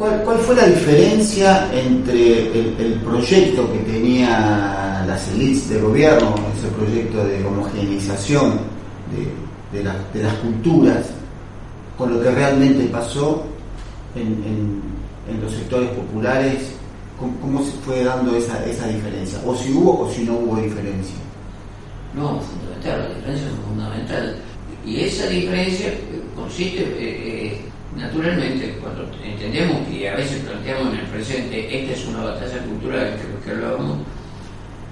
¿Cuál, ¿Cuál, fue la diferencia entre el, proyecto que tenía las élites de gobierno, ese proyecto de homogeneización de, las culturas, con lo que realmente pasó en, los sectores populares? ¿Cómo, ¿Cómo, se fue dando esa, esa diferencia? ¿O si hubo o si no hubo diferencia? No, fundamental, la diferencia es fundamental. Y esa diferencia consiste... Eh, eh, Naturalmente, cuando entendemos que a veces planteamos en el presente, esta es una batalla cultural, que lo hablábamos,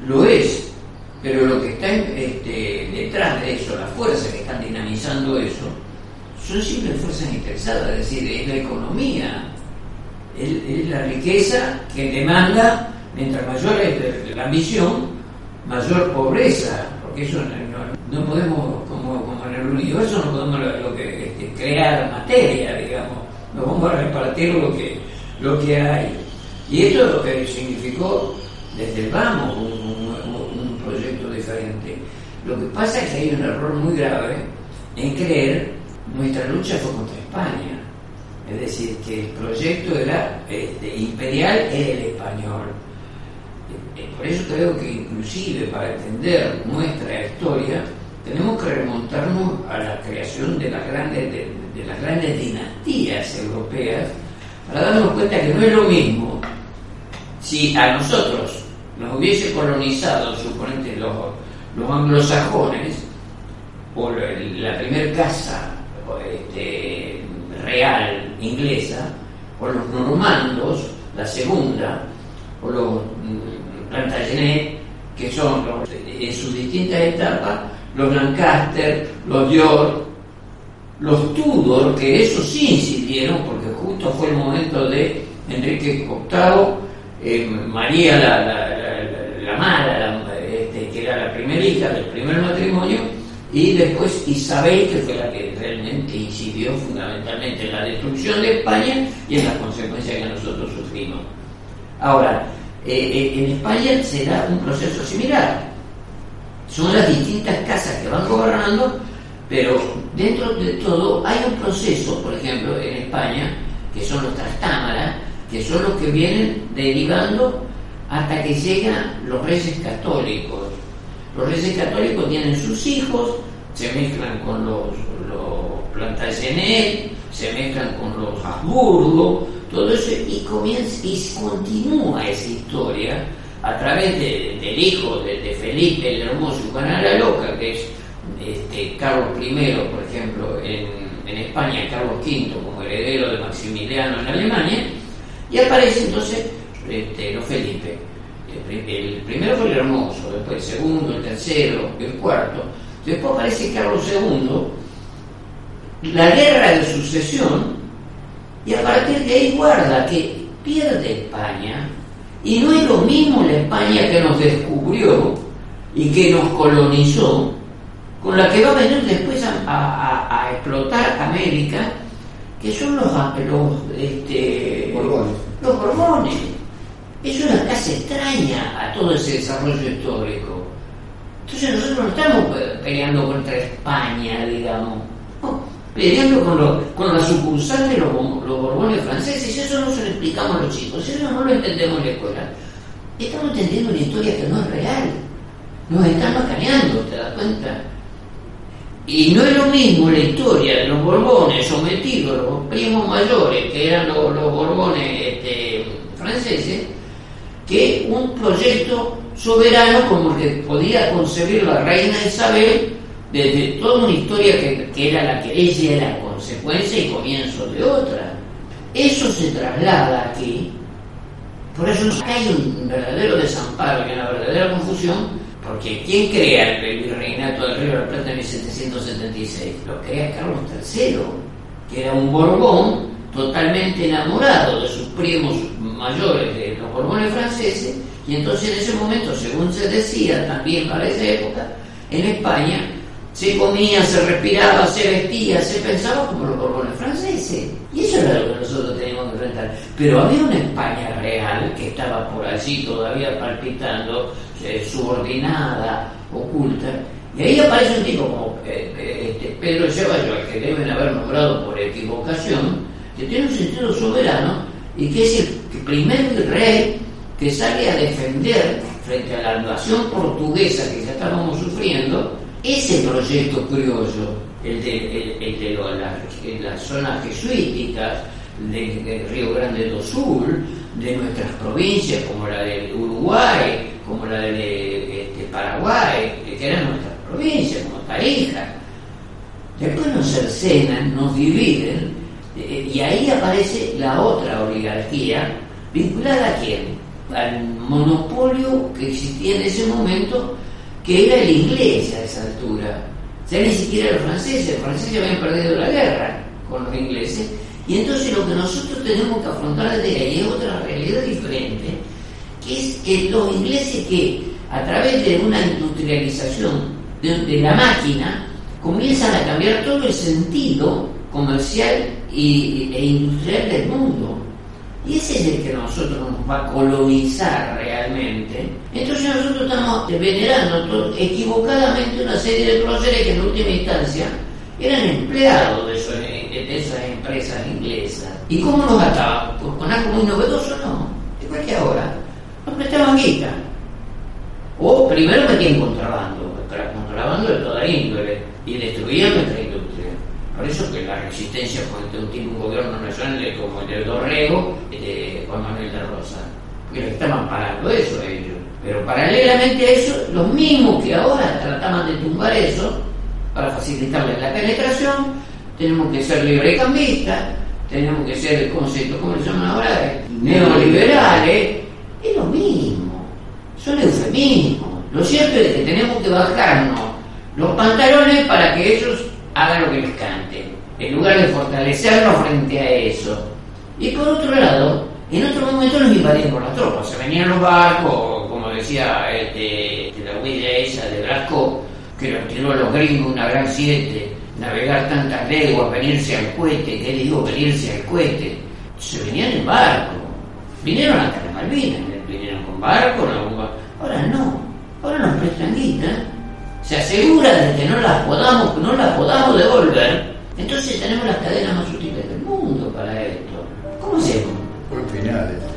lo es, pero lo que está este, detrás de eso, las fuerzas que están dinamizando eso, son simples fuerzas interesadas, es decir, es la economía, es, la riqueza que demanda, mientras mayor es la ambición, mayor pobreza, porque eso no, podemos, como, como, en el universo, no podemos lo, que, este, crear materia, digamos, no vamos a repartir lo que, lo que hay. Y esto es lo que significó desde el vamos un, proyecto diferente. Lo que pasa es que hay un error muy grave en creer nuestra lucha fue contra España. Es decir, que el proyecto era este, imperial era el español. Eh, por eso creo que inclusive para entender nuestra historia tenemos que remontarnos a la creación de las grandes, de, las grandes dinastías europeas para darnos cuenta que no es lo mismo. Si a nosotros nos hubiese colonizado, suponete, los, los anglosajones, o la primera casa este, real inglesa, o los normandos, la segunda, o los mm, Plantagenet, que son en sus distintas etapas, los Lancaster, los York, los Tudor, que eso sí incidieron, porque justo fue el momento de Enrique VIII, eh, María la, la, mala, este, que era la primera hija del primer matrimonio, y después Isabel, que fue la que realmente incidió fundamentalmente en la destrucción de España y en las consecuencias que nosotros sufrimos. Ahora, eh, eh, en España se da un proceso similar son las distintas casas que van gobernando, pero dentro de todo hay un proceso, por ejemplo, en España, que son los trastámaras, que son los que vienen derivando hasta que llegan los reyes católicos. Los reyes católicos tienen sus hijos, se mezclan con los, los Plantagenet, se mezclan con los Habsburgo, todo eso, y comienza y continúa esa historia a través del hijo de, Felipe el Hermoso y Juana la Loca, que es este, Carlos I, por ejemplo, en, España, Carlos V como heredero de Maximiliano en Alemania, y aparece entonces este, no Felipe. El, primero fue el Hermoso, después el segundo, el tercero, el cuarto. Después aparece Carlos II, la guerra de sucesión, y a partir de ahí guarda que pierde España y no es lo mismo la España que nos descubrió y que nos colonizó, con la que va a venir después a, explotar América, que son los, los, este, Borbones. los Borbones. Es una casa extraña a todo ese desarrollo histórico. Entonces nosotros no estamos peleando contra España, digamos peleando con, con la sucursal de los, borbones franceses, y eso no se lo explicamos a los chicos, eso no lo entendemos en la escuela. Estamos entendiendo una historia que no es real. Nos están macaneando, ¿te das cuenta? Y no es lo mismo la historia de los borbones sometidos, los primos mayores, que eran los, borbones este, franceses, que un proyecto soberano como el que podía concebir la reina Isabel desde toda una historia que, era la que ella era consecuencia y comienzo de otra. Eso se traslada aquí, por eso hay un verdadero desamparo y una verdadera confusión, porque ¿quién crea el virreinato del Río de la Plata en 1776? Lo crea Carlos III, que era un Borbón totalmente enamorado de sus primos mayores, de los Borbones franceses, y entonces en ese momento, según se decía también para esa época, en España se comía, se respiraba, se vestía, se pensaba como los borbones franceses. Y eso era lo que nosotros teníamos enfrentar. Pero había una España real que estaba por allí todavía palpitando, eh, subordinada, oculta. Y ahí aparece un tipo como eh, eh, este, Pedro Ceballos, que deben haber nombrado por equivocación, que tiene un sentido soberano y que es el primer rey que sale a defender frente a la invasión portuguesa que ya estábamos sufriendo, ese proyecto criollo, el, de las zonas jesuíticas, de, Río Grande do Sul, de nuestras provincias como la de Uruguay, como la de este, Paraguay, que eran nuestras provincias, como Tarija. Después nos cercenan, nos dividen, eh, y ahí aparece la otra oligarquía, vinculada a quién? Al monopolio que existía en ese momento, que era el inglés a esa altura. Ya ni siquiera los franceses, los franceses habían perdido la guerra con los ingleses, y entonces lo que nosotros tenemos que afrontar desde ahí es otra realidad diferente, que es que los ingleses que a través de una industrialización de, la máquina comienzan a cambiar todo el sentido comercial y, e industrial del mundo. Y ese es el que nosotros nos va a colonizar realmente. Entonces nosotros estamos venerando equivocadamente una serie de próceres que en última instancia eran empleados de, esas empresas inglesas. ¿Y cómo nos gataban? Pues con algo muy novedoso, no. Igual que ahora. Nos prestaban guita. O primero metían contrabando, contrabando de toda índole, y destruían nuestra industria. Por eso que la resistencia fue un, un gobierno nacional como el de Dorrego, de Juan Manuel de Rosa, porque le estaban pagando eso a ellos. Pero paralelamente a eso, los mismos que ahora trataban de tumbar eso, para facilitarles la penetración, tenemos que ser librecambistas, tenemos que ser, ¿cómo se, cómo se llaman ahora? Neoliberales, es lo mismo, son eufemismos. Lo cierto es que tenemos que bajarnos los pantalones para que ellos hagan lo que les cante, en lugar de fortalecernos frente a eso. Y por otro lado, en otro momento nos invadían por las tropas, se venían los barcos, como decía este, la huella esa de Blasco, que lo tiró a los gringos una gran siete, navegar tantas leguas, venirse al cohete, ¿qué digo? Venirse al cohete. Se venían en barco, vinieron hasta las Malvinas, vinieron con barco, ahora no, ahora nos prestan guita, se asegura de que no las podamos, no las podamos devolver, entonces tenemos las cadenas más útiles del mundo para esto. ¿Cómo hacemos? Por finales, ¿cómo hacemos?